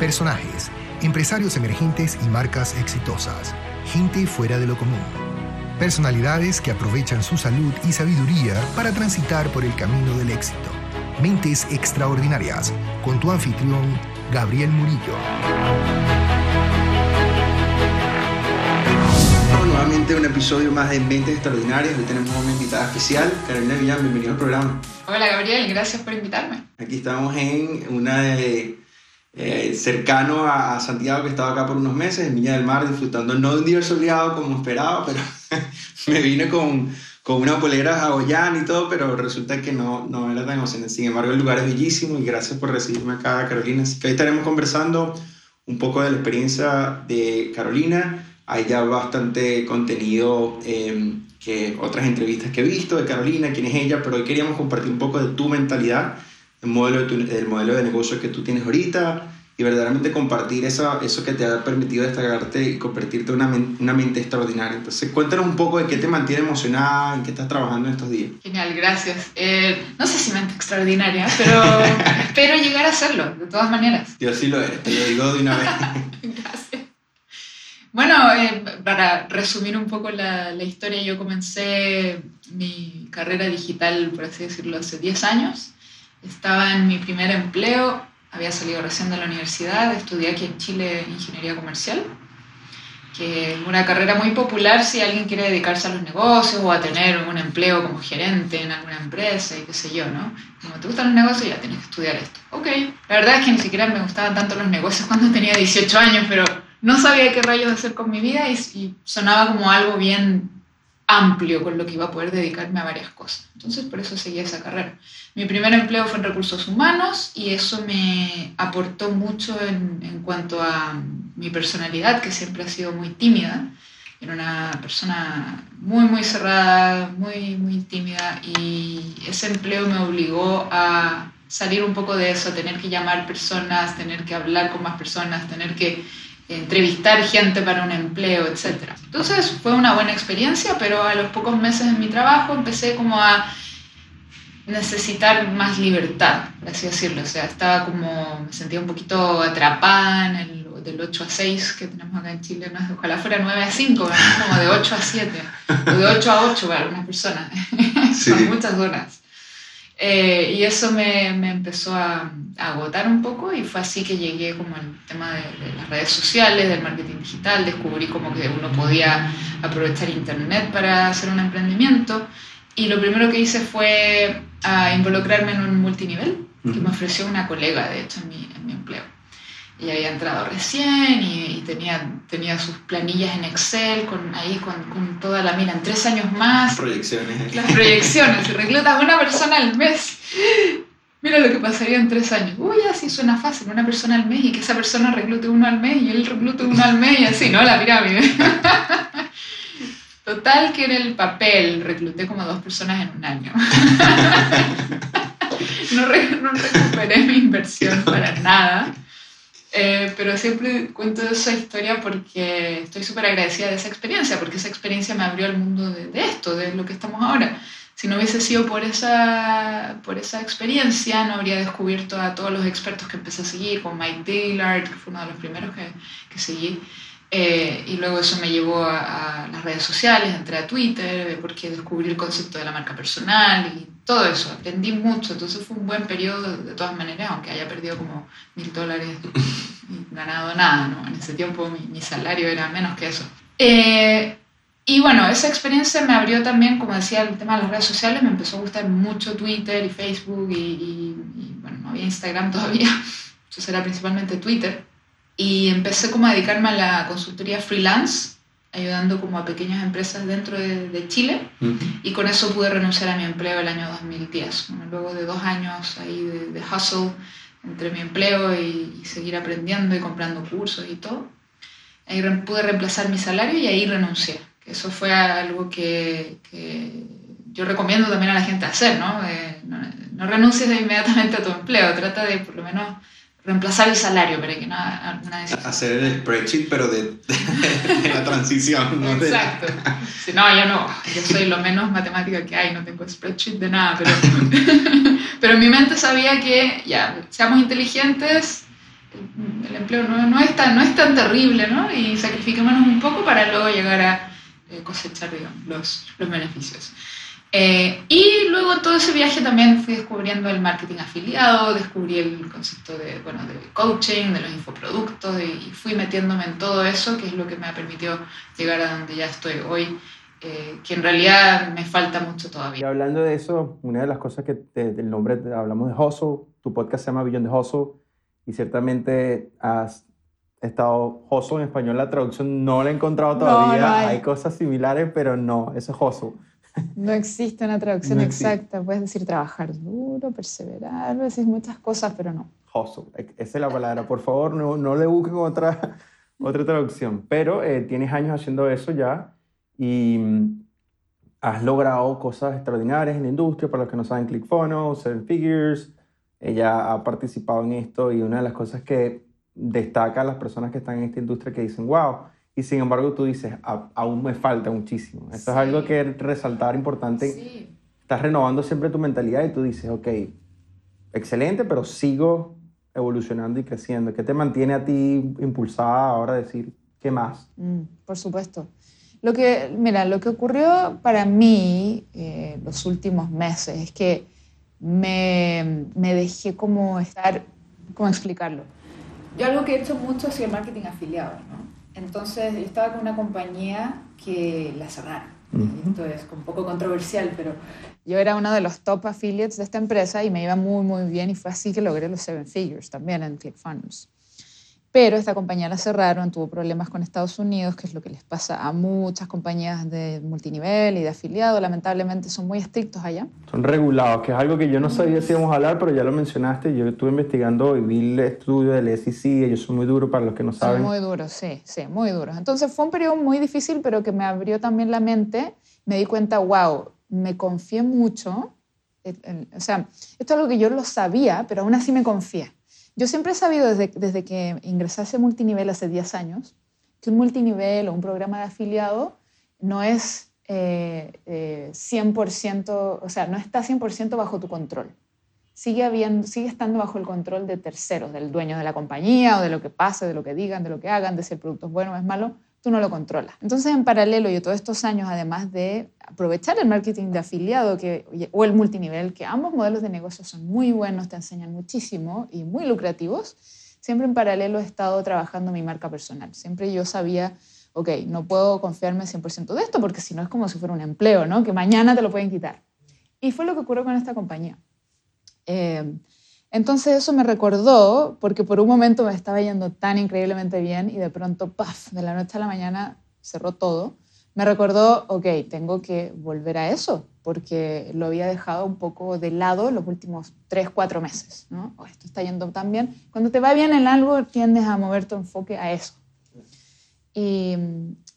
personajes, empresarios emergentes y marcas exitosas, gente fuera de lo común. Personalidades que aprovechan su salud y sabiduría para transitar por el camino del éxito. Mentes extraordinarias, con tu anfitrión, Gabriel Murillo. Nuevamente un episodio más de Mentes Extraordinarias. Hoy tenemos una invitada especial, Carolina Villán. Bienvenido al programa. Hola Gabriel, gracias por invitarme. Aquí estamos en una de eh, cercano a, Santiago, que estaba acá por unos meses, en Viña del Mar, disfrutando no de un día soleado como esperaba, pero me vine con, con una polera hawaiana y todo, pero resulta que no, no era tan emocionante. Sin embargo, el lugar es bellísimo y gracias por recibirme acá, Carolina. Así que hoy estaremos conversando un poco de la experiencia de Carolina. Hay ya bastante contenido, em, que otras entrevistas que he visto de Carolina, quién es ella, pero hoy queríamos compartir un poco de tu mentalidad modelo de, el modelo de negocio que tú tienes ahorita y verdaderamente compartir eso, eso que te ha permitido destacarte y convertirte en una, una mente extraordinaria. Entonces, cuéntanos un poco de qué te mantiene emocionada, en qué estás trabajando en estos días. Genial, gracias. Eh, no sé si mente extraordinaria, pero espero llegar a hacerlo, de todas maneras. Yo sí lo eres, te lo digo de una vez. gracias. Bueno, eh, para resumir un poco la, la historia, yo comencé mi carrera digital, por así decirlo, hace 10 años estaba en mi primer empleo, había salido recién de la universidad, estudié aquí en Chile Ingeniería Comercial, que es una carrera muy popular si alguien quiere dedicarse a los negocios o a tener un empleo como gerente en alguna empresa y qué sé yo, ¿no? Como te gustan los negocios, ya tienes que estudiar esto. Ok, la verdad es que ni siquiera me gustaban tanto los negocios cuando tenía 18 años, pero no sabía qué rayos hacer con mi vida y, y sonaba como algo bien amplio con lo que iba a poder dedicarme a varias cosas. Entonces, por eso seguí esa carrera. Mi primer empleo fue en recursos humanos y eso me aportó mucho en, en cuanto a mi personalidad, que siempre ha sido muy tímida. Era una persona muy, muy cerrada, muy, muy tímida y ese empleo me obligó a salir un poco de eso, tener que llamar personas, tener que hablar con más personas, tener que entrevistar gente para un empleo, etc. Entonces fue una buena experiencia, pero a los pocos meses en mi trabajo empecé como a necesitar más libertad, por así decirlo. O sea, estaba como, me sentía un poquito atrapada en el del 8 a 6 que tenemos acá en Chile, ojalá fuera 9 a 5, como de 8 a 7, o de 8 a 8 para algunas personas, son muchas horas. Eh, y eso me, me empezó a, agotar un poco y fue así que llegué como al tema de, las redes sociales, del marketing digital, descubrí como que uno podía aprovechar internet para hacer un emprendimiento. Y lo primero que hice fue a involucrarme en un multinivel que me ofreció una colega, de hecho, en mi, en mi empleo y había entrado recién y, tenía, tenía sus planillas en Excel, con, ahí con, con, toda la mira, en tres años más. Proyecciones. Las proyecciones, reclutas una persona al mes, mira lo que pasaría en tres años. Uy, así suena fácil, una persona al mes y que esa persona reclute uno al mes y él reclute uno al mes y así, ¿no? La pirámide. Total que en el papel recluté como dos personas en un año. no, no recuperé mi inversión para nada. Eh, pero siempre cuento esa historia porque estoy súper agradecida de esa experiencia, porque esa experiencia me abrió al mundo de, esto, de lo que estamos ahora. Si no hubiese sido por esa, por esa experiencia, no habría descubierto a todos los expertos que empecé a seguir, con Mike Dillard, que fue uno de los primeros que, que seguí. Eh, y luego eso me llevó a, a, las redes sociales, entré a Twitter, porque descubrí el concepto de la marca personal y todo eso, aprendí mucho, entonces fue un buen periodo de todas maneras, aunque haya perdido como mil dólares y ganado nada, ¿no? En ese tiempo mi, salario era menos que eso. Eh, y bueno, esa experiencia me abrió también, como decía, el tema de las redes sociales, me empezó a gustar mucho Twitter y Facebook y, y, y bueno, no había Instagram todavía, entonces era principalmente Twitter. Y empecé como a dedicarme a la consultoría freelance, ayudando como a pequeñas empresas dentro de, Chile y con eso pude renunciar a mi empleo el año 2010. luego de dos años ahí de, hustle entre mi empleo y, seguir aprendiendo y comprando cursos y todo, ahí pude reemplazar mi salario y ahí renuncié. Eso fue algo que, que yo recomiendo también a la gente hacer, ¿no? no, no renuncies inmediatamente a tu empleo, trata de por lo menos reemplazar el salario para que nada, Hacer el spreadsheet, pero de, la transición. ¿no? Exacto. Si no, yo no, yo soy lo menos matemática que hay, no tengo spreadsheet de nada, pero, pero en mi mente sabía que, ya, seamos inteligentes, el, empleo no, no, es tan, no es tan terrible, ¿no? Y sacrifiquémonos un poco para luego llegar a eh, cosechar, digamos, los, los beneficios. Eh, y luego todo ese viaje también fui descubriendo el marketing afiliado, descubrí el concepto de, bueno, de coaching, de los infoproductos y fui metiéndome en todo eso, que es lo que me ha permitido llegar a donde ya estoy hoy, eh, que en realidad me falta mucho todavía. Y hablando de eso, una de las cosas que del nombre hablamos de Hustle, tu podcast se llama Billón de Hustle y ciertamente has estado Hustle en español, la traducción no la he encontrado todavía, hay. hay. cosas similares, pero no, eso es Hustle. No existe una traducción exacta. Puedes decir trabajar duro, perseverar, decir muchas cosas, pero no. Hustle, e-, esa es la palabra. Por favor, no, no le busquen otra, otra traducción. Pero eh, tienes años haciendo eso ya y mm, has logrado cosas extraordinarias en la industria. Para los que no saben, ClickFunnels, Seven Figures. Ella ha participado en esto y una de las cosas que destaca a las personas que están en esta industria que dicen, wow, y sin embargo tú dices, aún me falta muchísimo. Esto es algo que resaltar importante. Estás renovando siempre tu mentalidad y tú dices, ok, excelente, pero sigo evolucionando y creciendo. ¿Qué te mantiene a ti impulsada ahora a decir, qué más? Mm, por supuesto. Lo que, mira, lo que ocurrió para mí eh, los últimos meses es que me, me dejé como estar, ¿cómo explicarlo? Yo algo que he hecho mucho ha sido el marketing afiliado, ¿no? Entonces yo estaba con una compañía que la cerraron. Esto es un poco controversial, pero yo era uno de los top affiliates de esta empresa y me iba muy, muy bien y fue así que logré los seven figures también en ClickFunnels. Pero esta compañía la cerraron, tuvo problemas con Estados Unidos, que es lo que les pasa a muchas compañías de multinivel y de afiliado. Lamentablemente son muy estrictos allá. Son regulados, que es algo que yo no sabía si íbamos a hablar, pero ya lo mencionaste. Yo estuve investigando y vi el estudio del SEC. Ellos son muy duros para los que no saben. Son muy duros, sí, sí, muy duros. Entonces fue un periodo muy difícil, pero que me abrió también la mente. Me di cuenta, wow, me confié mucho. O sea, esto es algo que yo lo sabía, pero aún así me confié. Yo siempre he sabido desde, que ingresé a multinivel hace 10 años que un multinivel o un programa de afiliado no es eh, 100%, eh, o sea, no está 100% bajo tu control. Sigue, habiendo, sigue estando bajo el control de terceros, del dueño de la compañía o de lo que pase, de lo que digan, de lo que hagan, de si el producto es bueno o es malo tú no lo controlas. Entonces, en paralelo, yo todos estos años, además de aprovechar el marketing de afiliado que, o el multinivel, que ambos modelos de negocio son muy buenos, te enseñan muchísimo y muy lucrativos, siempre en paralelo he estado trabajando mi marca personal. Siempre yo sabía, ok, no puedo confiarme 100% de esto porque si no es como si fuera un empleo, ¿no? Que mañana te lo pueden quitar. Y fue lo que ocurrió con esta compañía. Eh, entonces eso me recordó, porque por un momento me estaba yendo tan increíblemente bien y de pronto, ¡paf!, de la noche a la mañana cerró todo. Me recordó, ok, tengo que volver a eso, porque lo había dejado un poco de lado los últimos tres, cuatro meses. ¿no? Oh, esto está yendo tan bien. Cuando te va bien en algo, tiendes a mover tu enfoque a eso. Y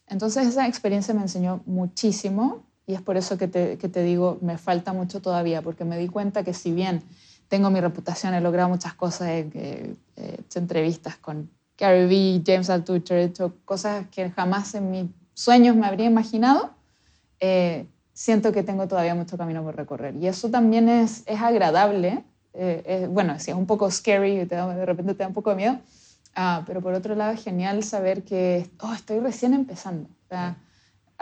entonces esa experiencia me enseñó muchísimo y es por eso que te, que te digo, me falta mucho todavía, porque me di cuenta que si bien tengo mi reputación, he logrado muchas cosas, he, hecho entrevistas con Gary Vee, James Altucher, he hecho cosas que jamás en mis sueños me habría imaginado. Eh, siento que tengo todavía mucho camino por recorrer. Y eso también es, es agradable. Eh, bueno, sí, es un poco scary, de repente te da un poco de miedo, ah, pero por otro lado es genial saber que oh, estoy recién empezando. O sea,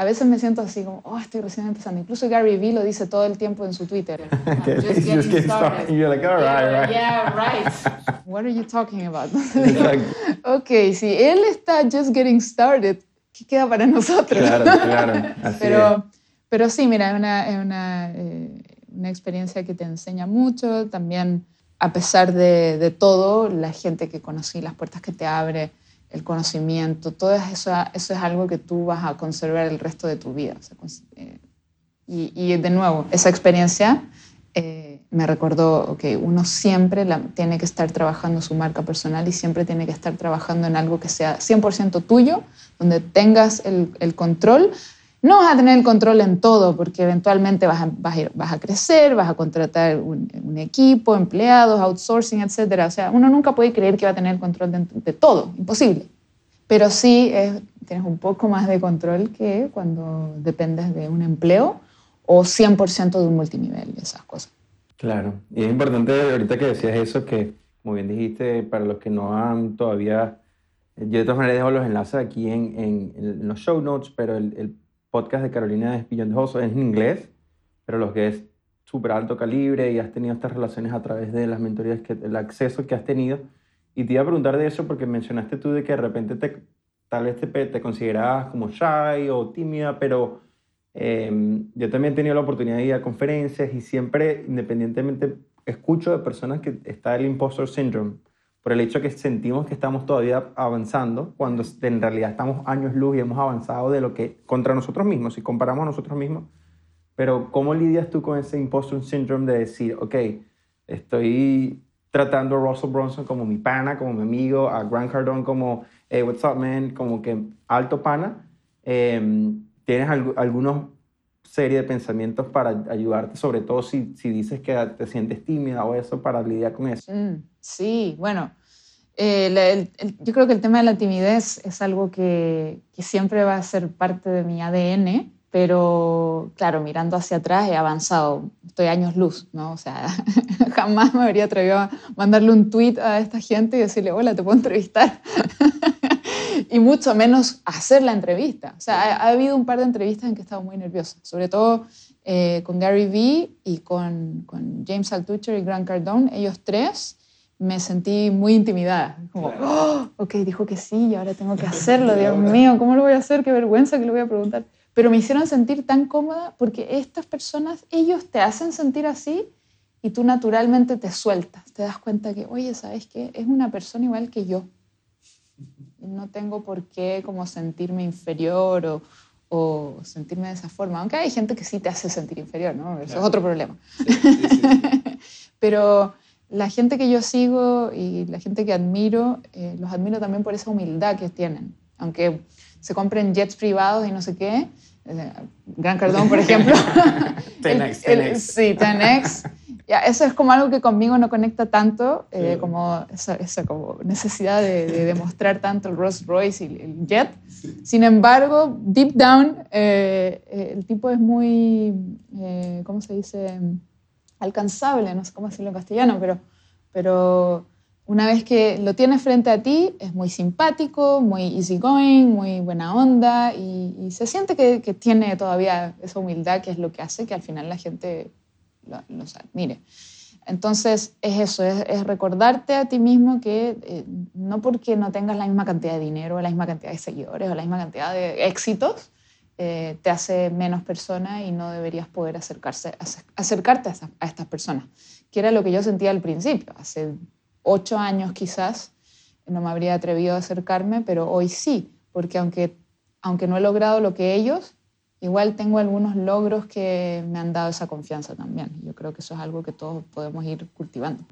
a veces me siento así como, oh, estoy recién empezando. Incluso Gary Vee lo dice todo el tiempo en su Twitter. just, getting started. You're like, all right, right. Yeah, right. What are you talking about? ok, si él está just getting started, ¿qué queda para nosotros? Claro, claro. Así pero, es. pero sí, mira, es una, es una, eh, una experiencia que te enseña mucho. También, a pesar de, de todo, la gente que conocí, las puertas que te abre, el conocimiento, todo eso, eso es algo que tú vas a conservar el resto de tu vida. Eh, y, de nuevo, esa experiencia eh, me recordó que uno siempre tiene que estar trabajando su marca personal y siempre tiene que estar trabajando en algo que sea 100% tuyo, donde tengas el, el, control. No vas a tener el control en todo, porque eventualmente vas a, vas a, ir, vas a crecer, vas a contratar un, un, equipo, empleados, outsourcing, etc. O sea, uno nunca puede creer que va a tener el control de, de todo, imposible. Pero sí es, tienes un poco más de control que cuando dependes de un empleo o 100% de un multinivel, esas cosas. Claro, y es importante ahorita que decías eso, que como bien dijiste, para los que no han todavía, yo de todas maneras dejo los enlaces aquí en, en, en los show notes, pero el, el, podcast de Carolina es Beyond es en inglés, pero los que es súper alto calibre y has tenido estas relaciones a través de las mentorías, que, el acceso que has tenido. Y te iba a preguntar de eso porque mencionaste tú de que de repente te, tal vez te, te considerabas como shy o tímida, pero eh, yo también he tenido la oportunidad de ir a conferencias y siempre, independientemente, escucho de personas que está el impostor syndrome, por el hecho que sentimos que estamos todavía avanzando, cuando en realidad estamos años luz y hemos avanzado de lo que contra nosotros mismos, si comparamos a nosotros mismos. Pero ¿cómo lidias tú con ese impostor syndrome de decir, ok, estoy tratando a Russell Bronson como mi pana, como mi amigo, a Grant Cardone como, hey, what's up, man, como que alto pana? Eh, ¿Tienes algunos serie de pensamientos para ayudarte, sobre todo si, si dices que te sientes tímida o eso, para lidiar con eso. Mm, sí, bueno, eh, yo creo que el tema de la timidez es algo que, que, siempre va a ser parte de mi ADN, pero claro, mirando hacia atrás he avanzado, estoy años luz, ¿no? O sea, jamás me habría atrevido a mandarle un tweet a esta gente y decirle, hola, te puedo entrevistar. y mucho menos hacer la entrevista. O sea, ha, habido un par de entrevistas en que he estado muy nerviosa, sobre todo eh, con Gary Vee y con, con, James Altucher y Grant Cardone, ellos tres, me sentí muy intimidada. Como, oh, ok, dijo que sí y ahora tengo que hacerlo, Dios mío, ¿cómo lo voy a hacer? Qué vergüenza que lo voy a preguntar. Pero me hicieron sentir tan cómoda porque estas personas, ellos te hacen sentir así y tú naturalmente te sueltas, te das cuenta que, oye, ¿sabes qué? Es una persona igual que yo no tengo por qué como sentirme inferior o, o, sentirme de esa forma, aunque hay gente que sí te hace sentir inferior, ¿no? Eso es otro problema. Pero la gente que yo sigo y la gente que admiro, eh, los admiro también por esa humildad que tienen, aunque se compren jets privados y no sé qué. Eh, Gran Cardón, por ejemplo. Tenex, Sí, Tenex eso es como algo que conmigo no conecta tanto, eh, como esa, esa, como necesidad de, demostrar tanto el Rolls Royce y el Jet. Sin embargo, deep down, eh, eh, el tipo es muy, ¿cómo se dice? Alcanzable, no sé cómo decirlo en castellano, pero, pero una vez que lo tienes frente a ti, es muy simpático, muy easygoing, muy buena onda y, se siente que, que tiene todavía esa humildad que es lo que hace que al final la gente los. Entonces es eso, es, recordarte a ti mismo que eh, no porque no tengas la misma cantidad de dinero, la misma cantidad de seguidores o la misma cantidad de éxitos, eh, te hace menos persona y no deberías poder acercarse, acercarte a, a, estas personas, que era lo que yo sentía al principio. Hace ocho años quizás no me habría atrevido a acercarme, pero hoy sí, porque aunque, aunque no he logrado lo que ellos, igual tengo algunos logros que me han dado esa confianza también. Yo creo que eso es algo que todos podemos ir cultivando.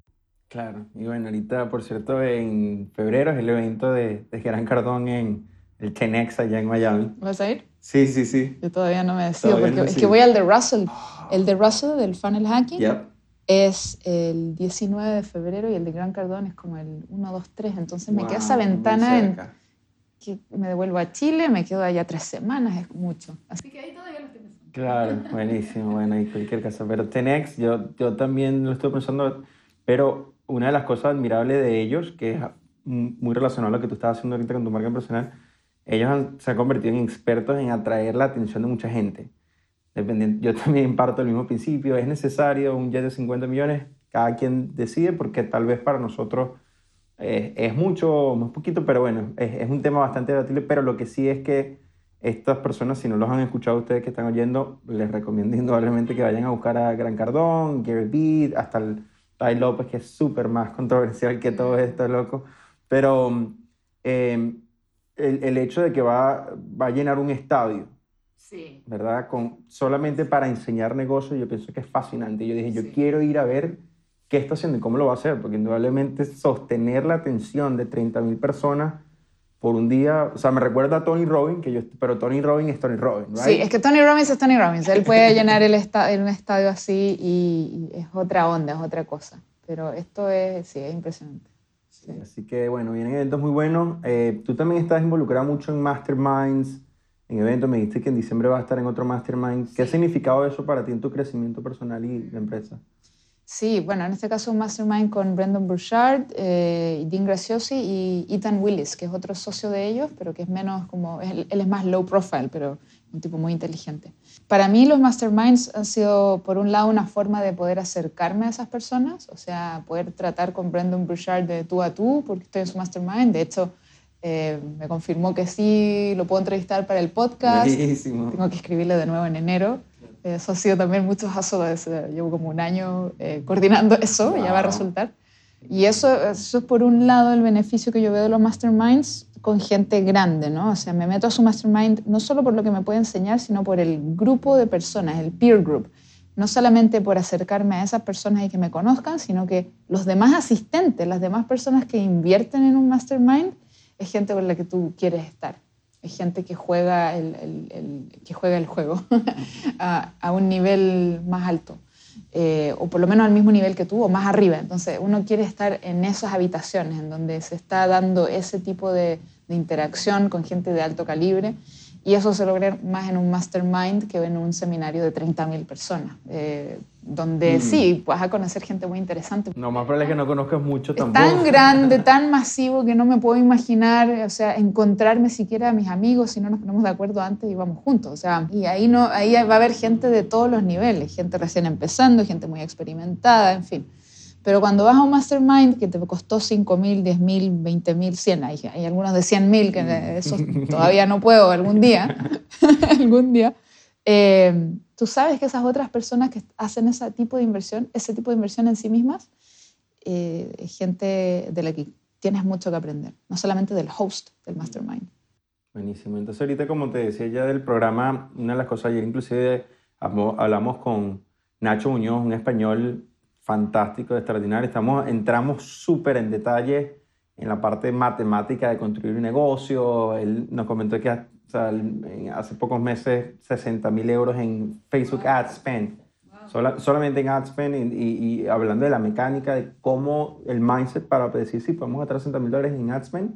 Claro, y bueno, ahorita, por cierto, en febrero es el evento de, de Gerán Cardón en el Tenex allá en Miami. ¿Vas a ir? Sí, sí, sí. Yo todavía no me decido, porque es que voy al de Russell. El de Russell, del funnel hacking, es el 19 de febrero y el de Gran Cardón es como el 1, 2, 3. Entonces me queda esa ventana en que me devuelvo a Chile, me quedo allá tres semanas, es mucho. Así que ahí todavía lo estoy pensando. Claro, buenísimo, bueno, y cualquier caso. Pero Tenex, yo, yo también lo estoy pensando, pero una de las cosas admirables de ellos, que es muy relacionado a lo que tú estás haciendo ahorita con tu marca personal, ellos se han convertido en expertos en atraer la atención de mucha gente. Yo también parto del mismo principio, es necesario un jet de 50 millones, cada quien decide, porque tal vez para nosotros eh, es mucho, más poquito, pero bueno, es, es, un tema bastante debatible, pero lo que sí es que estas personas, si no los han escuchado ustedes que están oyendo, les recomiendo indudablemente que vayan a buscar a Gran Cardón, Gary Vee, hasta el Tai López, que es súper más controversial que todo esto, loco. Pero eh, el, el, hecho de que va, va a llenar un estadio, sí. ¿verdad? Con, solamente para enseñar negocios, yo pienso que es fascinante. Yo dije, yo quiero ir a ver qué está haciendo y cómo lo va a hacer, porque indudablemente sostener la atención de 30.000 personas por un día, o sea, me recuerda a Tony Robbins, que yo, pero Tony Robbins es Tony Robbins, ¿right? Sí, es que Tony Robbins es Tony Robbins, él puede llenar el un estadio así y, es otra onda, es otra cosa, pero esto es, sí, es impresionante. Sí. Así que bueno, vienen eventos muy buenos. Eh, tú también estás involucrado mucho en masterminds, en eventos. Me dijiste que en diciembre vas a estar en otro mastermind. ¿Qué ha significado eso para ti en tu crecimiento personal y de empresa? Sí, bueno, en este caso un mastermind con Brendan Burchard, eh, Dean Graciosi y Ethan Willis, que es otro socio de ellos, pero que es menos como, él, es más low profile, pero un tipo muy inteligente. Para mí los masterminds han sido, por un lado, una forma de poder acercarme a esas personas, o sea, poder tratar con Brendan Burchard de tú a tú, porque estoy en su mastermind. De hecho, eh, me confirmó que sí, lo puedo entrevistar para el podcast. Tengo que escribirle de nuevo en enero. Eso ha sido también mucho jazo, llevo como un año eh, coordinando eso, ya va a resultar. Y eso, eso es por un lado el beneficio que yo veo de los masterminds con gente grande, ¿no? O sea, me meto a su mastermind no solo por lo que me puede enseñar, sino por el grupo de personas, el peer group. No solamente por acercarme a esas personas y que me conozcan, sino que los demás asistentes, las demás personas que invierten en un mastermind, es gente con la que tú quieres estar. Es gente que juega el, que juega el juego a, un nivel más alto. Eh, o por lo menos al mismo nivel que tú o más arriba. Entonces uno quiere estar en esas habitaciones en donde se está dando ese tipo de interacción con gente de alto calibre y eso se logra más en un mastermind que en un seminario de 30.000 personas, eh, donde mm. sí, vas a conocer gente muy interesante. No, más probable es que no conozcas mucho tampoco. tan grande, tan masivo que no me puedo imaginar, o sea, encontrarme siquiera a mis amigos si no nos ponemos de acuerdo antes y vamos juntos. O sea, y ahí, no, ahí va a haber gente de todos los niveles, gente recién empezando, gente muy experimentada, en fin. Pero cuando vas a un mastermind que te costó 5 mil, 10 mil, 20 mil, 100, hay, hay algunos de 100 mil que eso todavía no puedo algún día, algún día, eh, tú sabes que esas otras personas que hacen ese tipo de inversión, ese tipo de inversión en sí mismas, eh, es gente de la que tienes mucho que aprender, no solamente del host del mastermind. Buenísimo. Entonces ahorita, como te decía ya del programa, una de las cosas ayer inclusive hablamos con Nacho Muñoz, un español fantástico, extraordinario. Estamos, entramos súper en detalle en la parte matemática de construir un negocio. Él nos comentó que hace pocos meses 60 mil euros en Facebook Ad Spend. solamente en Ad Spend y, hablando de la mecánica de cómo el mindset para decir si podemos gastar 60 mil dólares en Ad Spend.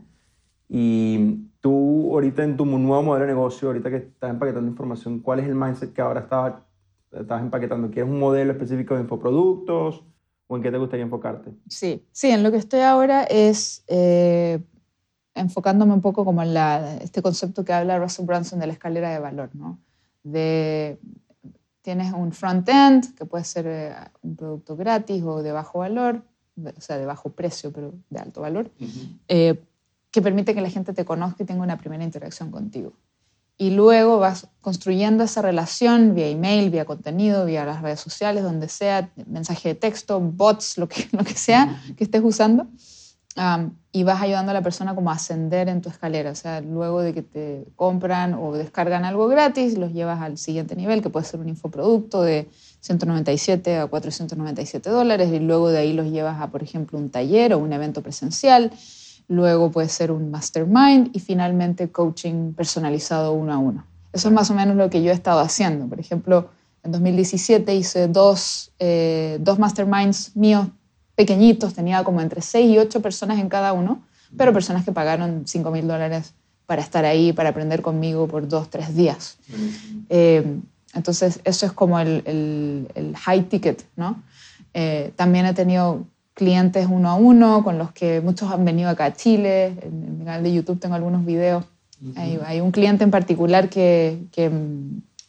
Y tú ahorita en tu nuevo modelo de negocio, ahorita que estás empaquetando información, ¿cuál es el mindset que ahora estás estás empaquetando? ¿Quieres un modelo específico de infoproductos o en qué te gustaría enfocarte? Sí, sí, en lo que estoy ahora es eh, enfocándome un poco como en la, este concepto que habla Russell Brunson de la escalera de valor, ¿no? De, tienes un front-end, que puede ser eh, un producto gratis o de bajo valor, o sea, de bajo precio, pero de alto valor, eh, que permite que la gente te conozca y tenga una primera interacción contigo y luego vas construyendo esa relación vía email, vía contenido, vía las redes sociales, donde sea, mensaje de texto, bots, lo que, lo que sea que estés usando, y vas ayudando a la persona como a ascender en tu escalera. O sea, luego de que te compran o descargan algo gratis, los llevas al siguiente nivel, que puede ser un infoproducto de 197 a 497 dólares, y luego de ahí los llevas a, por ejemplo, un taller o un evento presencial luego puede ser un mastermind y finalmente coaching personalizado uno a uno. Eso es más o menos lo que yo he estado haciendo. Por ejemplo, en 2017 hice dos, eh, dos masterminds míos pequeñitos, tenía como entre 6 y 8 personas en cada uno, pero personas que pagaron 5 mil dólares para estar ahí, para aprender conmigo por dos, tres días. Eh, entonces, eso es como el, el, high ticket, ¿no? Eh, también he tenido clientes uno a uno, con los que muchos han venido acá a Chile. En mi canal de YouTube tengo algunos videos. hay, un cliente en particular que, que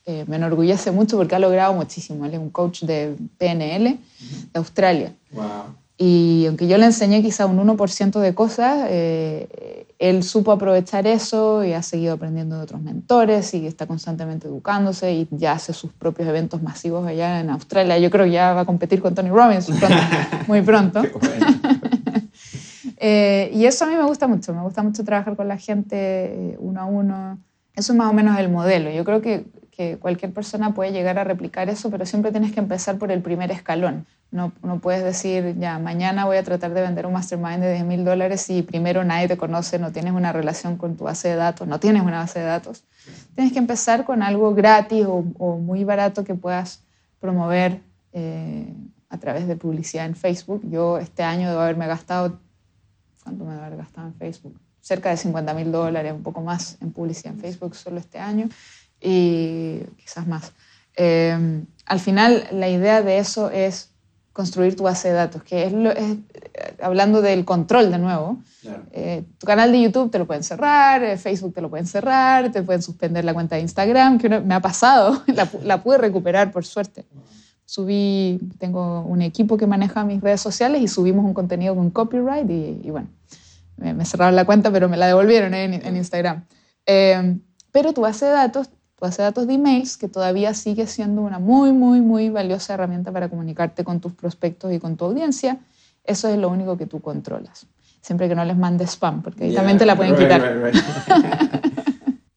eh, me enorgullece mucho porque ha logrado muchísimo. Él es un coach de PNL de Australia. Wow. Y aunque yo le enseñé quizá un 1% de cosas, eh, él supo aprovechar eso y ha seguido aprendiendo de otros mentores y está constantemente educándose y ya hace sus propios eventos masivos allá en Australia. Yo creo que ya va a competir con Tony Robbins muy pronto. Eh, y eso a mí me gusta mucho, me gusta mucho trabajar con la gente eh, uno a uno. Eso es más o menos el modelo. Yo creo que que cualquier persona puede llegar a replicar eso, pero siempre tienes que empezar por el primer escalón. No, no puedes decir, ya, mañana voy a tratar de vender un mastermind de 10 mil dólares si primero nadie te conoce, no tienes una relación con tu base de datos, no tienes una base de datos. Tienes que empezar con algo gratis o, muy barato que puedas promover eh, a través de publicidad en Facebook. Yo este año debo haberme gastado, ¿cuánto me debo haber gastado en Facebook? Cerca de 50 mil dólares, un poco más en publicidad en Facebook solo este año y quizás más. Eh, al final, la idea de eso es construir tu base de datos, que es, lo, es hablando del control de nuevo. Eh, tu canal de YouTube te lo pueden cerrar, eh, Facebook te lo pueden cerrar, te pueden suspender la cuenta de Instagram, que me ha pasado, la, la, pude recuperar por suerte. Subí, tengo un equipo que maneja mis redes sociales y subimos un contenido con copyright y, y bueno, me, cerraron la cuenta, pero me la devolvieron en, en, Instagram. Eh, pero tu base de datos, base de datos de emails, que todavía sigue siendo una muy, muy, muy valiosa herramienta para comunicarte con tus prospectos y con tu audiencia, eso es lo único que tú controlas. Siempre que no les mandes spam, porque ahí también te la pueden quitar.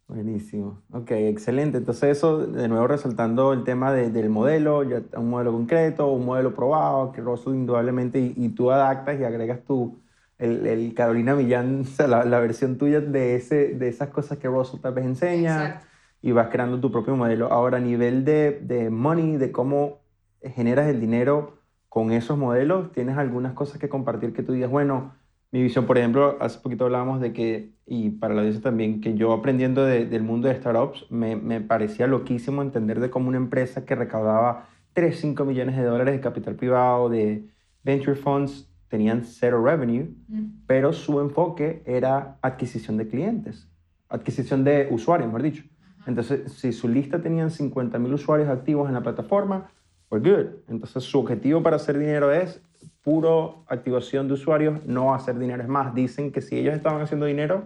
Buenísimo. Ok, excelente. Entonces eso, de nuevo resaltando el tema del modelo, ya un modelo concreto, un modelo probado, que Russell indudablemente, y, tú adaptas y agregas tu, el, el Carolina Millán, la, la, versión tuya de, ese, de esas cosas que Russell tal vez enseña, y vas creando tu propio modelo. Ahora, a nivel de, de money, de cómo generas el dinero, con esos modelos, tienes algunas cosas que compartir que tú digas, bueno, mi visión, por ejemplo, hace poquito hablábamos de que, y para la audiencia también, que yo aprendiendo del mundo de startups, me, me, parecía loquísimo entender de cómo una empresa que recaudaba 3, 5 millones de dólares de capital privado, de venture funds, tenían cero revenue, mm. pero su enfoque era adquisición de clientes, adquisición de usuarios, mejor dicho. Entonces, si su lista tenían 50 mil usuarios activos en la plataforma, pues good. Entonces su objetivo para hacer dinero es puro activación de usuarios, no hacer dinero. Es más, dicen que si ellos estaban haciendo dinero,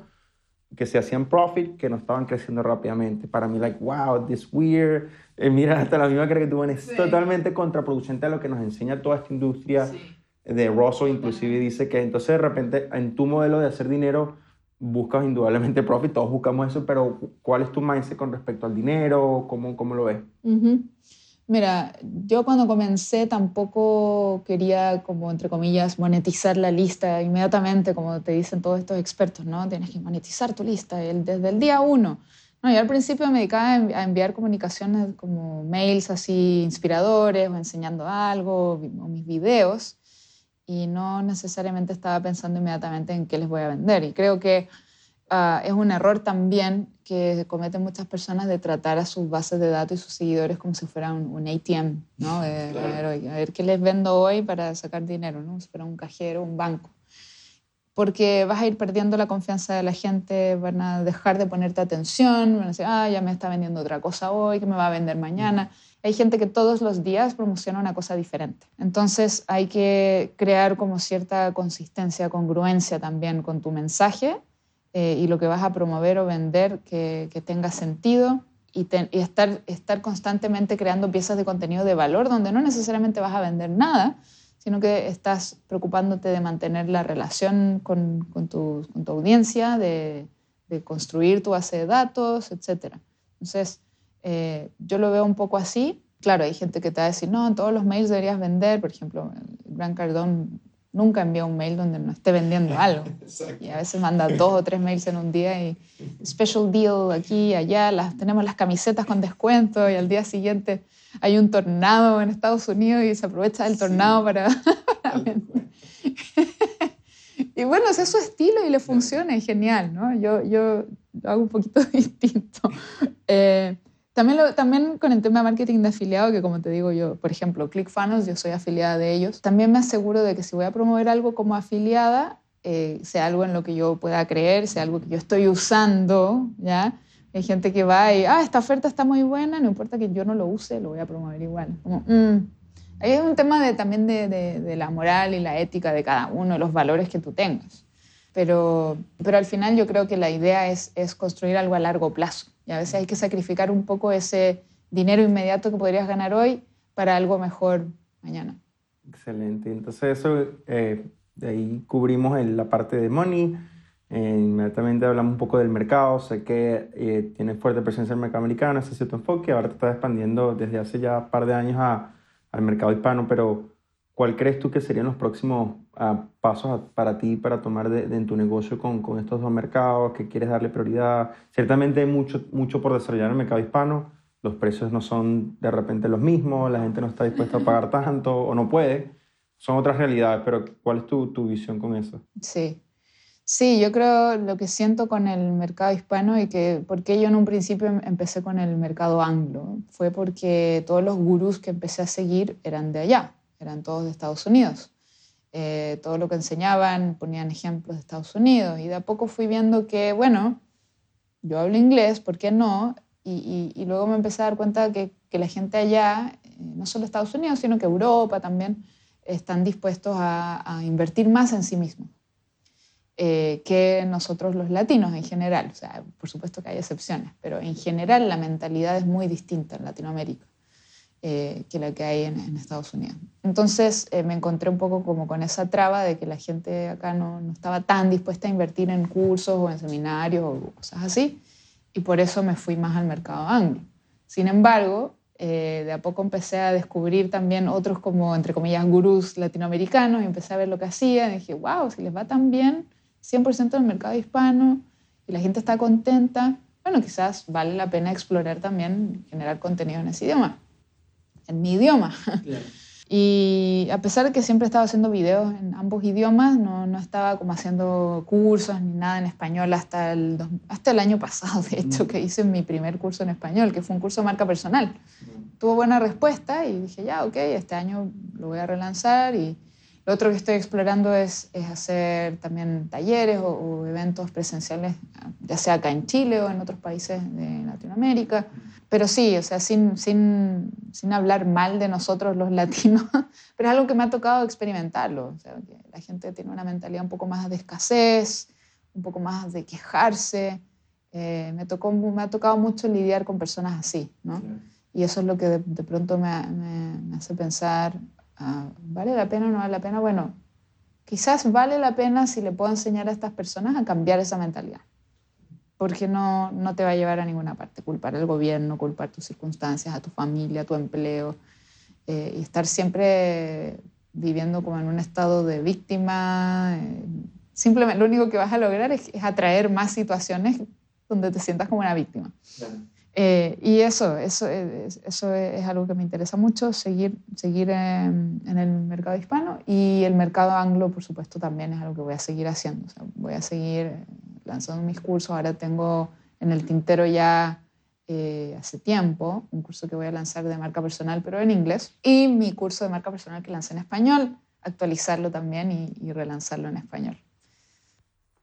que se hacían profit, que no estaban creciendo rápidamente. Para mí, like, wow, this weird. Eh, mira, hasta la misma que tú es totalmente contraproducente a lo que nos enseña toda esta industria de Russell, inclusive dice que entonces de repente en tu modelo de hacer dinero buscas indudablemente profit, todos buscamos eso, pero ¿cuál es tu mindset con respecto al dinero? ¿Cómo, cómo lo ves? Mira, yo cuando comencé tampoco quería, como entre comillas, monetizar la lista inmediatamente, como te dicen todos estos expertos, ¿no? Tienes que monetizar tu lista desde el día uno. No, yo al principio me dedicaba a enviar comunicaciones como mails así inspiradores o enseñando algo, o mis videos, y no necesariamente estaba pensando inmediatamente en qué les voy a vender. Y creo que uh, es un error también que cometen muchas personas de tratar a sus bases de datos y sus seguidores como si fuera un, ATM, ¿no? a, ver, qué les vendo hoy para sacar dinero, ¿no? Si fuera un cajero, un banco. Porque vas a ir perdiendo la confianza de la gente, van a dejar de ponerte atención, van a decir, ah, ya me está vendiendo otra cosa hoy, que me va a vender mañana. Hay gente que todos los días promociona una cosa diferente. Entonces hay que crear como cierta consistencia, congruencia también con tu mensaje eh, y lo que vas a promover o vender que, que tenga sentido y, y, estar, estar constantemente creando piezas de contenido de valor donde no necesariamente vas a vender nada, sino que estás preocupándote de mantener la relación con, con, tu, con tu, audiencia, de, de, construir tu base de datos, etc. Entonces, eh, yo lo veo un poco así. Claro, hay gente que te va a decir, no, en todos los mails deberías vender. Por ejemplo, el Gran Cardón nunca envía un mail donde no esté vendiendo algo. Y a veces manda dos o tres mails en un día y special deal aquí, allá, las, tenemos las camisetas con descuento y al día siguiente hay un tornado en Estados Unidos y se aprovecha del tornado para, vender. y bueno, ese es su estilo y le funciona, es genial, ¿no? Yo, yo lo hago un poquito distinto. Eh, también, también con el tema de marketing de afiliado, que como te digo yo, por ejemplo, ClickFunnels, yo soy afiliada de ellos, también me aseguro de que si voy a promover algo como afiliada, eh, sea algo en lo que yo pueda creer, sea algo que yo estoy usando, ¿ya? Hay gente que va y, ah, esta oferta está muy buena, no importa que yo no lo use, lo voy a promover igual. Como, mm. Ahí es un tema de, también de, de, la moral y la ética de cada uno, los valores que tú tengas. Pero, pero al final yo creo que la idea es, es construir algo a largo plazo. Y a veces hay que sacrificar un poco ese dinero inmediato que podrías ganar hoy para algo mejor mañana. Excelente. Entonces eso, eh, de ahí cubrimos la parte de money. Eh, inmediatamente hablamos un poco del mercado. Sé que eh, fuerte presencia en el mercado americano, ese es cierto enfoque. Ahora te estás expandiendo desde hace ya un par de años a, al mercado hispano, pero ¿cuál crees tú que serían los próximos uh, pasos para ti para tomar de, en tu negocio con, con, estos dos mercados que quieres darle prioridad? Ciertamente hay mucho, mucho por desarrollar en el mercado hispano. Los precios no son de repente los mismos, la gente no está dispuesta a pagar tanto o no puede. Son otras realidades, pero ¿cuál es tu, tu visión con eso? Sí. Sí, yo creo lo que siento con el mercado hispano y que porque yo en un principio em, empecé con el mercado anglo fue porque todos los gurús que empecé a seguir eran de allá eran todos de Estados Unidos. Eh, todo lo que enseñaban ponían ejemplos de Estados Unidos y de a poco fui viendo que, bueno, yo hablo inglés, ¿por qué no? Y, luego me empecé a dar cuenta que, que la gente allá, eh, no solo Estados Unidos, sino que Europa también, están dispuestos a, a invertir más en sí mismos eh, que nosotros los latinos en general. O sea, por supuesto que hay excepciones, pero en general la mentalidad es muy distinta en Latinoamérica. Eh, que la que hay en, Estados Unidos. Entonces eh, me encontré un poco como con esa traba de que la gente acá no, no, estaba tan dispuesta a invertir en cursos o en seminarios o cosas así, y por eso me fui más al mercado anglo. Sin embargo, de a poco empecé a descubrir también otros como, entre comillas, gurús latinoamericanos y empecé a ver lo que hacían y dije, wow, si les va tan bien, 100% en el mercado hispano y la gente está contenta, bueno, quizás vale la pena explorar también, generar contenido en ese idioma en mi idioma. Y a pesar de que siempre estaba haciendo videos en ambos idiomas, no, no, estaba como haciendo cursos ni nada en español hasta el, hasta el año pasado, de hecho, que hice mi primer curso en español, que fue un curso de marca personal. Tuvo buena respuesta y dije, ya, ok, este año lo voy a relanzar. Y lo otro que estoy explorando es, es hacer también talleres o, o, eventos presenciales, ya sea acá en Chile o en otros países de Latinoamérica pero sí, o sea, sin, sin, sin, hablar mal de nosotros los latinos, pero es algo que me ha tocado experimentarlo. O sea, que la gente tiene una mentalidad un poco más de escasez, un poco más de quejarse. Eh, me, tocó, me ha tocado mucho lidiar con personas así, ¿no? Y eso es lo que de, de pronto me, me, me, hace pensar, ah, ¿vale la pena o no vale la pena? Bueno, quizás vale la pena si le puedo enseñar a estas personas a cambiar esa mentalidad porque no, no te va a llevar a ninguna parte. Culpar al gobierno, culpar tus circunstancias, a tu familia, a tu empleo, eh, y estar siempre viviendo como en un estado de víctima. Eh, simplemente lo único que vas a lograr es, es, atraer más situaciones donde te sientas como una víctima. Claro. Eh, y eso, eso, es, eso es algo que me interesa mucho, seguir, seguir en, en, el mercado hispano y el mercado anglo, por supuesto, también es algo que voy a seguir haciendo. O sea, voy a seguir lanzando mis cursos. Ahora tengo en el tintero ya eh, hace tiempo un curso que voy a lanzar de marca personal, pero en inglés, y mi curso de marca personal que lancé en español, actualizarlo también y, y relanzarlo en español.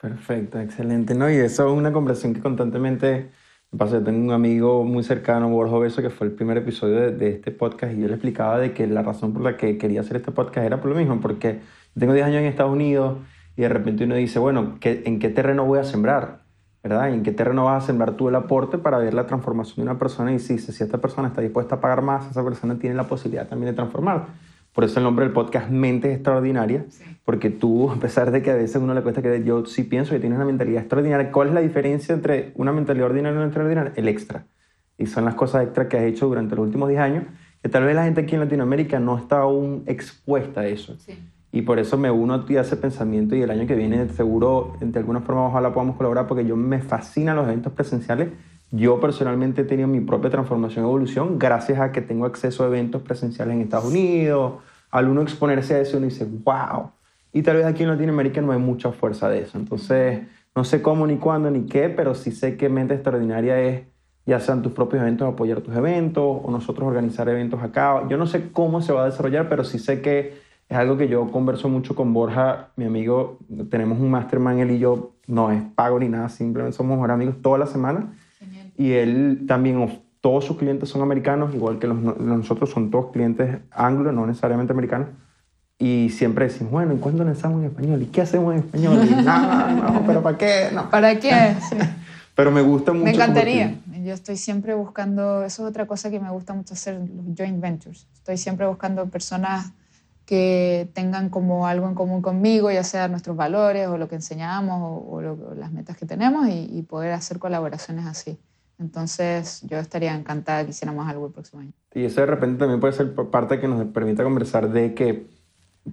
Perfecto, excelente. ¿no? Y eso es una conversación que constantemente me pasa. Tengo un amigo muy cercano, Borja Beso, que fue el primer episodio de, de, este podcast y yo le explicaba de que la razón por la que quería hacer este podcast era por lo mismo, porque tengo 10 años en Estados Unidos y de repente uno dice, bueno, ¿en qué terreno voy a sembrar? ¿verdad? ¿En qué terreno vas a sembrar tú el aporte para ver la transformación de una persona? Y si, si esta persona está dispuesta a pagar más, esa persona tiene la posibilidad también de transformar. Por eso el nombre del podcast Mentes Extraordinarias, sí. porque tú, a pesar de que a veces uno le cuesta que yo sí pienso que tienes una mentalidad extraordinaria, ¿cuál es la diferencia entre una mentalidad ordinaria y una extraordinaria? El extra. Y son las cosas extra que has hecho durante los últimos 10 años, que tal vez la gente aquí en Latinoamérica no está aún expuesta a eso. Sí. Y por eso me uno a ti a ese pensamiento y el año que viene seguro, de alguna forma, ojalá podamos colaborar porque yo me fascinan los eventos presenciales. Yo personalmente he tenido mi propia transformación y evolución gracias a que tengo acceso a eventos presenciales en Estados Unidos. Al uno exponerse a eso, uno dice, wow. Y tal vez aquí en Latinoamérica no hay mucha fuerza de eso. Entonces, no sé cómo, ni cuándo, ni qué, pero sí sé que Mente Extraordinaria es, ya sean tus propios eventos, apoyar tus eventos, o nosotros organizar eventos acá. Yo no sé cómo se va a desarrollar, pero sí sé que es algo que yo converso mucho con Borja, mi amigo. Tenemos un mastermind, él y yo, no es pago ni nada, simplemente somos mejores amigos toda la semana. Y él también, todos sus clientes son americanos, igual que los, nosotros son todos clientes anglos, no necesariamente americanos. Y siempre decimos, bueno, ¿y cuándo lanzamos en español? ¿Y qué hacemos en español? Y nada, no, pero ¿para qué? No. ¿Para qué? Sí. pero me gusta mucho. Me encantaría. Yo estoy siempre buscando, eso es otra cosa que me gusta mucho hacer, los joint ventures. Estoy siempre buscando personas que tengan como algo en común conmigo, ya sea nuestros valores o lo que enseñamos o, o, lo, o las metas que tenemos y, y, poder hacer colaboraciones así. Entonces yo estaría encantada que hiciéramos algo el próximo año. Y eso de repente también puede ser parte que nos permita conversar de que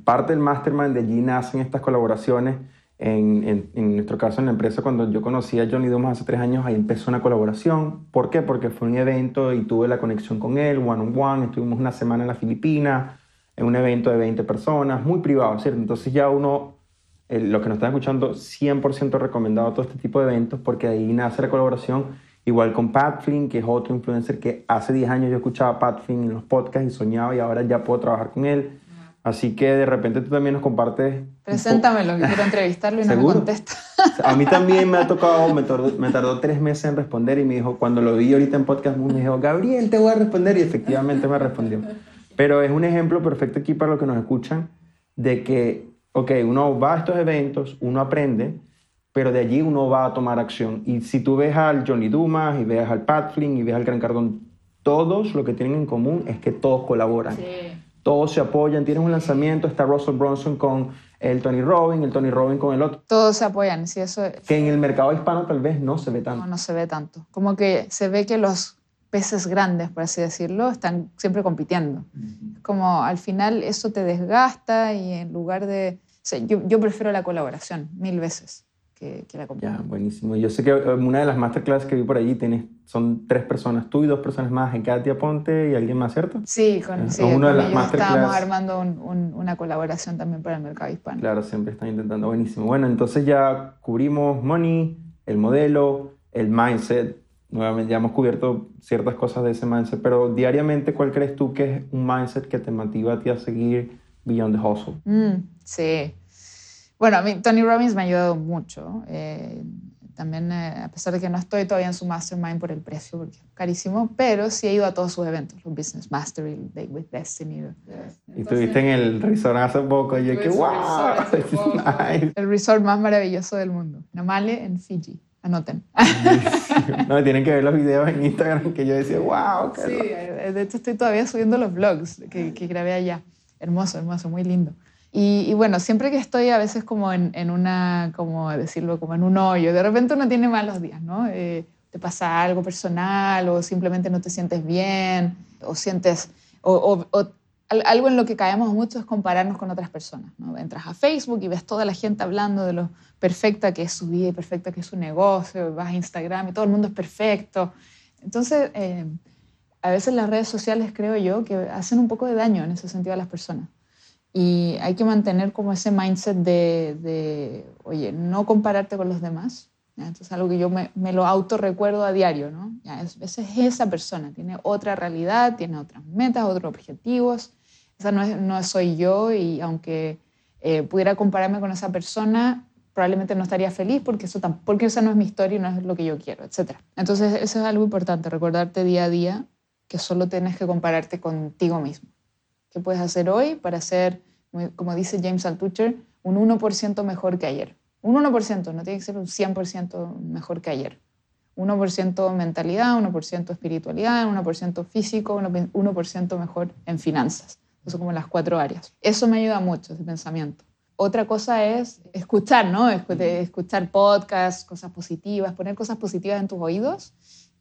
parte del mastermind de allí nacen estas colaboraciones. En, en, nuestro caso en la empresa, cuando yo conocí a Johnny Dumas hace tres años, ahí empezó una colaboración. ¿Por qué? Porque fue un evento y tuve la conexión con él, one on one, estuvimos una semana en las Filipinas en un evento de 20 personas, muy privado, ¿cierto? Entonces ya uno, eh, los que nos están escuchando, 100% recomendado todo este tipo de eventos porque ahí nace la colaboración. Igual con Pat Flynn, que es otro influencer que hace 10 años yo escuchaba a Pat Flynn en los podcasts y soñaba y ahora ya puedo trabajar con él. Así que de repente tú también nos compartes... Preséntamelo, que quiero entrevistarlo y no me contesta. A mí también me ha tocado, me tardó, me tardó tres meses en responder y me dijo, cuando lo vi ahorita en Podcast Moon, me dijo, Gabriel, te voy a responder y efectivamente me respondió. Pero es un ejemplo perfecto aquí para los que nos escuchan de que, ok, uno va a estos eventos, uno aprende, pero de allí uno va a tomar acción. Y si tú ves al Johnny Dumas y ves al Pat Flynn y ves al Gran Cardón, todos lo que tienen en común es que todos colaboran. Todos se apoyan, tienes un lanzamiento, está Russell Bronson con el Tony Robbins, el Tony Robbins con el otro, Todos se apoyan, si eso que en el mercado hispano tal vez no se ve tanto. no se ve tanto. Como que se ve que los peces grandes, por así decirlo, están siempre compitiendo. Como al final eso te desgasta y en lugar de... o sea, yo, yo prefiero la colaboración mil veces que, que la Ya, buenísimo. Yo sé que eh, una de las masterclass que vi por allí tienes, son tres personas, tú y dos personas más, Katia Ponte y alguien más, ¿cierto? Sí, con, sí, una de con las ellos estábamos masterclass. armando un- un- una colaboración también para el mercado hispano. Claro, siempre están intentando. Buenísimo. Bueno, entonces ya cubrimos money, el modelo, el mindset. Nuevamente ya hemos cubierto ciertas cosas de ese mindset, pero diariamente, ¿cuál crees tú que es un mindset que te motiva a ti a seguir beyond the hustle? Mm, sí. Bueno, a mí Tony Robbins me ha ayudado mucho. eh, también, eh, a pesar de que no estoy todavía en su mastermind por el precio, porque es carísimo, pero sí he ido a todos sus eventos, los Business Mastery, Date with Destiny. Y estuviste en el resort hace poco y yo que wow, resort nice". El resort más maravilloso del mundo, Namale en Fiji. Anoten. No, tienen que ver los videos en Instagram que yo decía, wow, qué Sí, loco". eh, de hecho estoy todavía subiendo los vlogs que, que grabé allá. Hermoso, hermoso, muy lindo. Y, bueno, siempre que estoy a veces como en, una, como decirlo, como en un hoyo, de repente uno tiene malos días, ¿no? Eh, te pasa algo personal o simplemente no te sientes bien o sientes, o, o- o al- algo en lo que caemos mucho es compararnos con otras personas, ¿no? Entras a Facebook y ves toda la gente hablando de lo perfecta que es su vida y perfecta que es su negocio, vas a Instagram y todo el mundo es perfecto. Entonces, eh, a veces las redes sociales, creo yo, que hacen un poco de daño en ese sentido a las personas. Y hay que mantener como ese mindset de, oye, no compararte con los demás. Entonces, algo que yo me, lo autorrecuerdo a diario, ¿no? Ya, es, esa es esa persona, tiene otra realidad, tiene otras metas, otros objetivos. Esa no, es, no soy yo y aunque eh, pudiera compararme con esa persona, probablemente no estaría feliz porque, eso porque esa no es mi historia y no es lo que yo quiero, etc. Entonces, eso es algo importante, recordarte día a día que solo tienes que compararte contigo mismo. ¿Qué puedes hacer hoy para ser, como- dice James Altucher, un 1% mejor que ayer? Un 1%, no tiene que ser un 100% mejor que ayer. 1% mentalidad, 1% espiritualidad, 1% físico, 1% 1% mejor en finanzas. Eso como las cuatro áreas. Eso me ayuda mucho, ese pensamiento. Otra cosa es escuchar, ¿no? Escuchar podcasts, cosas positivas, poner cosas positivas en tus oídos,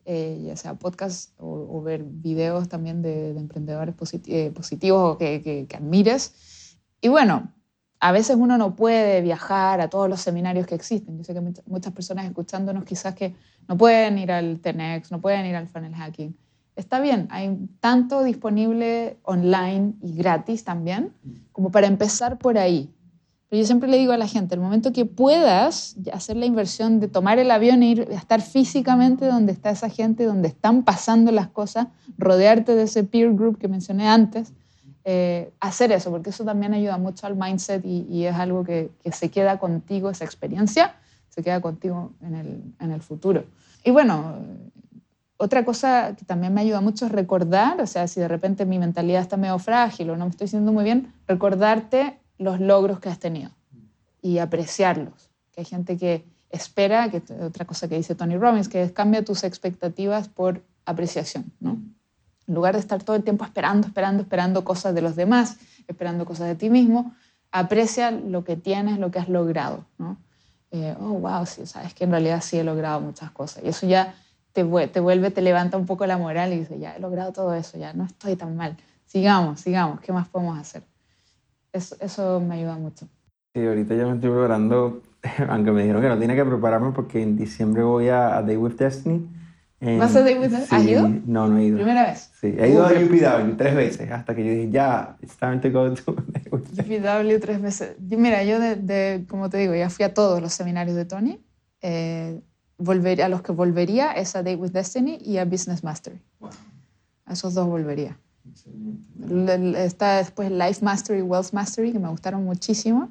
eh, ya sea podcasts o, o ver videos también de, de emprendedores posit- eh, positivos o que, que- que admires. Y bueno, a veces uno no puede viajar a todos los seminarios que existen. Yo sé que mucha- muchas personas escuchándonos quizás que no pueden ir al TENEX, no pueden ir al funnel hacking. Está bien, hay tanto disponible online y gratis también, como para empezar por ahí. Pero yo siempre le digo a la gente, el momento que puedas hacer la inversión de tomar el avión e ir a estar físicamente donde está esa gente, donde están pasando las cosas, rodearte de ese peer group que mencioné antes, eh, hacer eso, porque eso también ayuda mucho al mindset y, y es algo que, que se queda contigo, esa experiencia, se queda contigo en el, en el futuro. Y bueno, otra cosa que también me ayuda mucho es recordar, o sea, si de repente mi mentalidad está medio frágil o no me estoy sintiendo muy bien, recordarte los logros que has tenido y apreciarlos. Que hay gente que espera, que otra cosa que dice Tony Robbins, que es cambia tus expectativas por apreciación, ¿no? En lugar de estar todo el tiempo esperando, esperando, esperando cosas de los demás, esperando cosas de ti mismo, aprecia lo que tienes, lo que has logrado, ¿no? Eh, oh, wow, sí, sabes que en realidad sí he logrado muchas cosas. Y eso ya te, te vuelve, te levanta un poco la moral y dices, ya he logrado todo eso, ya no estoy tan mal. Sigamos, sigamos, ¿qué más podemos hacer? Eso, eso me ayuda mucho. Sí, ahorita ya me estoy preparando, aunque me dijeron que no tenía que prepararme porque en diciembre voy a, a Day with Destiny. En- ¿Vas a Day with Destiny? ¿Has Sí, ido? No, no he ido. Primera vez. Sí, he ido a Uh, UPW tres veces hasta que yo dije, ya, it's time to go to Day with Destiny. GPW tres veces. Yo, mira, yo de, de- como te digo, ya fui a todos los seminarios de Tony. Eh, volver, a los que volvería es a Date with Destiny y a Business Mastery. A esos dos volvería. Está después Life Mastery, Wealth Mastery, que me gustaron muchísimo.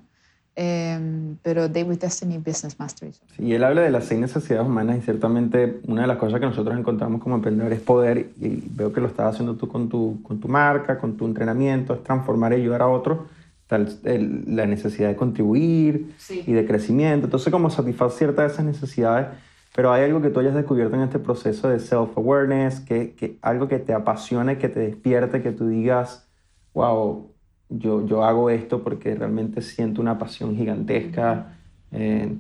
Eh, pero David Destiny Business Mastery. y él habla de las seis necesidades humanas y ciertamente una de las cosas que nosotros encontramos como emprendedores es poder, y veo que lo estás haciendo tú con tu, con tu marca, con tu entrenamiento, es transformar y ayudar a otros, tal, la necesidad de contribuir y de crecimiento, entonces como satisfacer ciertas de esas necesidades, pero hay algo que tú hayas descubierto en este proceso de self-awareness, que, que algo que te apasione, que te despierte, que tú digas, wow, yo, yo hago esto porque realmente siento una pasión gigantesca eh,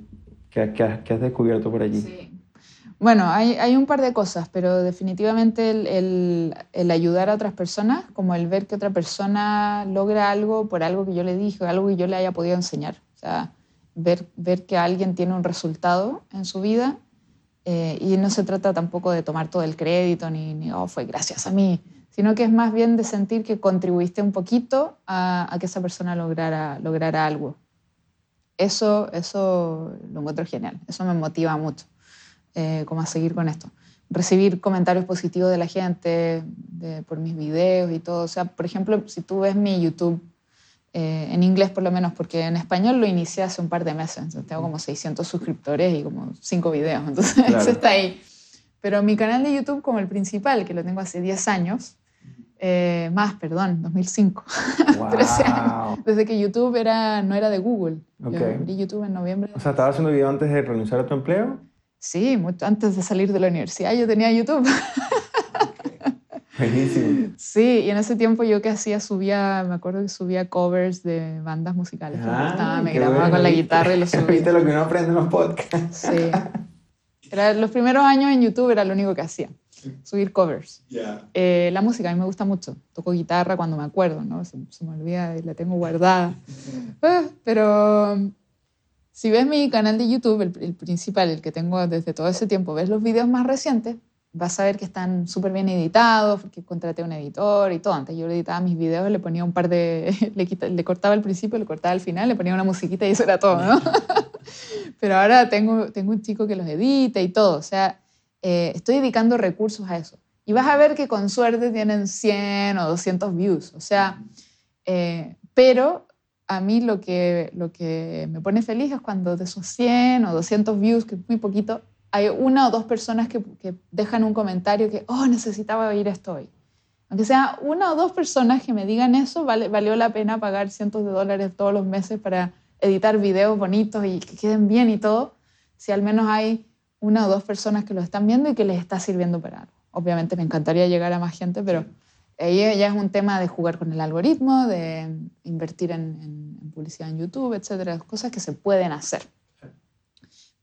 que, que, has descubierto por allí. Sí. Bueno, hay, hay, un par de cosas, pero definitivamente el, el, el, ayudar a otras personas, como el ver que otra persona logra algo por algo que yo le dije, algo que yo le haya podido enseñar. O sea, ver, ver que alguien tiene un resultado en su vida eh, y no se trata tampoco de tomar todo el crédito ni, oh, fue gracias a mí, sino que es más bien de sentir que contribuiste un poquito a, que esa persona lograra, lograra algo. Eso, eso lo encuentro genial, eso me motiva mucho, eh, como a seguir con esto. Recibir comentarios positivos de la gente por mis videos y todo. O sea, por ejemplo, si tú ves mi YouTube, eh, en inglés por lo menos, porque en español lo inicié hace un par de meses, tengo como 600 suscriptores y como 5 videos, entonces eso está ahí. Pero mi canal de YouTube como el principal, que lo tengo hace 10 años, eh, más, perdón, 2005. Desde que YouTube era, no era de Google. Yo abrí YouTube en noviembre. O sea, ¿estabas haciendo video antes de renunciar a tu empleo? Sí, mucho antes de salir de la universidad yo tenía YouTube. Buenísimo. Sí, y en ese tiempo yo que hacía, subía, me acuerdo que subía covers de bandas musicales. Ah, me grababa con la guitarra y lo subía. ¿Viste lo que uno aprende en los podcasts? Sí. Era, los primeros años en YouTube era lo único que hacía subir covers. Eh, la música a mí me gusta mucho. Toco guitarra cuando me acuerdo, ¿no? Se, me olvida y la tengo guardada. Ah, pero si ves mi canal de YouTube, el, principal, el que tengo desde todo ese tiempo, ves los videos más recientes, vas a ver que están súper bien editados, porque contraté un editor y todo. Antes yo editaba mis videos, le ponía un par de... le, le cortaba el principio, le cortaba el final, le ponía una musiquita y eso era todo, ¿no? Pero ahora tengo, tengo un chico que los edita y todo. O sea, eh, estoy dedicando recursos a eso. Y vas a ver que con suerte tienen 100 o 200 views. O sea, eh, pero a mí lo que, lo que me pone feliz es cuando de esos 100 o 200 views, que es muy poquito, hay una o dos personas que, dejan un comentario que, oh, necesitaba oír esto hoy. Aunque sea una o dos personas que me digan eso, vale, valió la pena pagar cientos de dólares todos los meses para editar videos bonitos y que queden bien y todo. Si al menos hay una o dos personas que lo están viendo y que les está sirviendo para algo. Obviamente me encantaría llegar a más gente, pero ahí ya es un tema de jugar con el algoritmo, de invertir en, publicidad en YouTube, etcétera, cosas que se pueden hacer.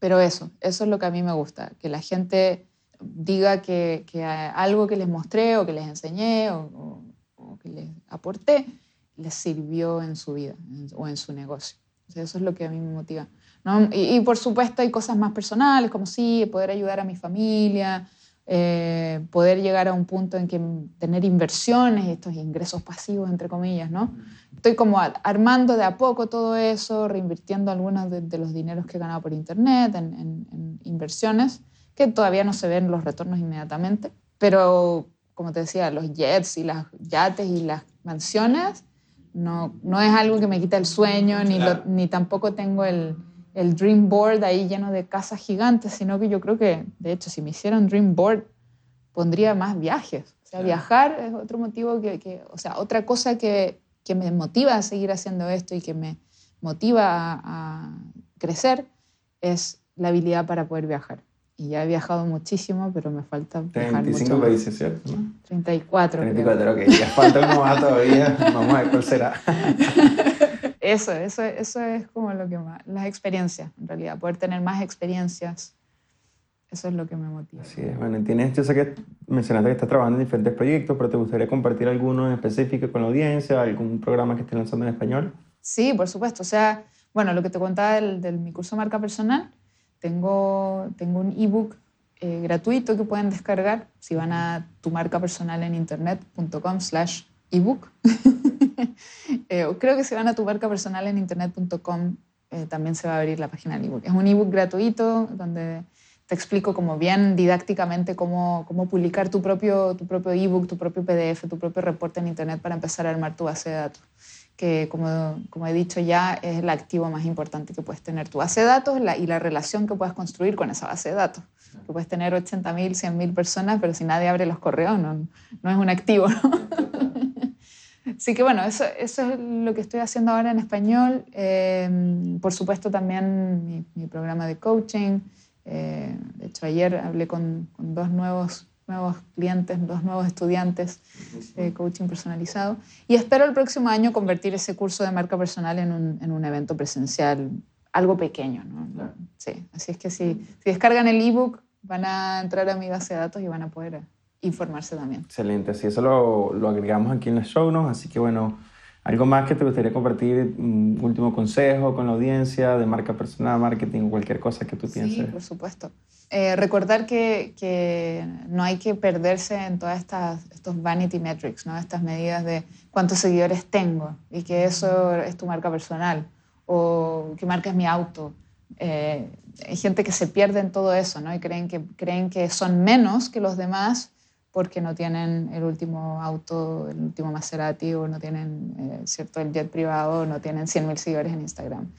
Pero eso, eso es lo que a mí me gusta, que la gente diga que, algo que les mostré o que les enseñé o, que les aporté les sirvió en su vida o en su negocio. eso es lo que a mí me motiva. Y, por supuesto hay cosas más personales, como sí, poder ayudar a mi familia, eh, poder llegar a un punto en que tener inversiones, estos ingresos pasivos, entre comillas, ¿no? Estoy como armando de a poco todo eso, reinvirtiendo algunos de, los dineros que he ganado por internet en, en, inversiones, que todavía no se ven los retornos inmediatamente, pero como te decía, los jets y las yates y las mansiones no, no es algo que me quita el sueño, ni, ni tampoco tengo el, el Dream Board ahí lleno de casas gigantes, sino que yo creo que, de hecho, si me hicieran Dream Board, pondría más viajes. O sea, viajar es otro motivo que, o sea, otra cosa que, que, me motiva a seguir haciendo esto y que me motiva a, crecer es la habilidad para poder viajar. Y ya he viajado muchísimo, pero me falta viajar 35 países, ¿cierto? 34. 34, ok. Ya falta uno más todavía. Vamos a ver cuál será. Eso, eso, eso es como lo que más, las experiencias, en realidad, poder tener más experiencias, eso es lo que me motiva. Así es, bueno, tienes, yo sé que mencionaste que estás trabajando en diferentes proyectos, pero ¿te gustaría compartir alguno en específico con la audiencia, algún programa que estés lanzando en español? Sí, por supuesto, o sea, bueno, lo que te contaba del, del mi curso Marca Personal, tengo, tengo un ebook eh, gratuito que pueden descargar si van a tu marca personal en internet.com slash ebook. Eh, creo que si van a tu marca personal en internet.com eh, también se va a abrir la página del ebook. Es un ebook gratuito donde te explico como bien didácticamente cómo, cómo publicar tu propio, tu propio ebook, tu propio PDF, tu propio reporte en Internet para empezar a armar tu base de datos que como, como, he dicho ya es el activo más importante que puedes tener tu base de datos y la relación que puedes construir con esa base de datos. Que puedes tener 80.000, 100.000 personas, pero si nadie abre los correos no, no es un activo. Así que bueno, eso, eso, es lo que estoy haciendo ahora en español. Em, por supuesto también mi, programa de coaching. Eh, de hecho, ayer hablé con, con dos nuevos nuevos clientes, dos nuevos estudiantes de coaching personalizado. Y espero el próximo año convertir ese curso de marca personal en un, en un evento presencial, algo pequeño. ¿no? Sí, así es que si, si descargan el ebook, van a entrar a mi base de datos y van a poder informarse también. Excelente, así eso lo, lo agregamos aquí en los show notes, así que bueno, ¿Algo más que te gustaría compartir? Un último consejo con la audiencia de marca personal, marketing cualquier cosa que tú pienses. Sí, por supuesto. Eh, recordar que, que, no hay que perderse en todas estas estos vanity metrics, ¿no? estas medidas de cuántos seguidores tengo y que eso es tu marca personal o qué marca es mi auto. Eh, hay gente que se pierde en todo eso ¿no? y creen que, creen que son menos que los demás porque no tienen el último auto, el último Maserati, o no tienen eh, cierto el jet privado, o no tienen 100.000 seguidores en Instagram.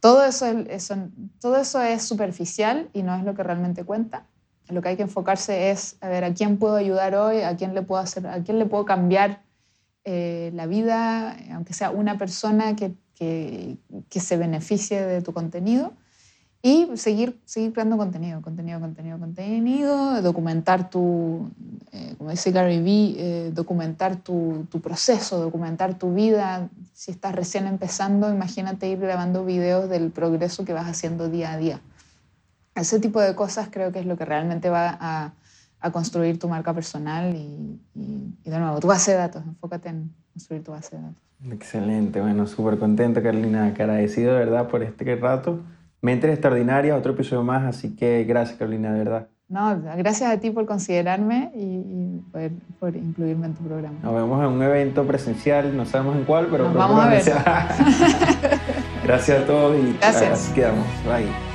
Todo eso, es superficial y no es lo que realmente cuenta. Lo que hay que enfocarse es a ver a quién puedo ayudar hoy, a quién le puedo, hacer, a quién le puedo cambiar eh, la vida, aunque sea una persona que se beneficie de tu contenido y seguir, seguir creando contenido, contenido, contenido, contenido, documentar tu, eh, como dice Gary Vee, eh, documentar tu, tu, proceso, documentar tu vida. Si estás recién empezando, imagínate ir grabando videos del progreso que vas haciendo día a día. Ese tipo de cosas creo que es lo que realmente va a, a construir tu marca personal y, y, y, de nuevo, tu base de datos. Enfócate en construir tu base de datos. Excelente, bueno, súper contento, Carolina, agradecido de verdad por este rato. Mentes extraordinaria, otro episodio más, así que gracias Carolina, de verdad. No, gracias a ti por considerarme y, por, incluirme en tu programa. Nos vemos en un evento presencial, no sabemos en cuál, pero vamos a ver. gracias a todos y gracias. quedamos. Bye.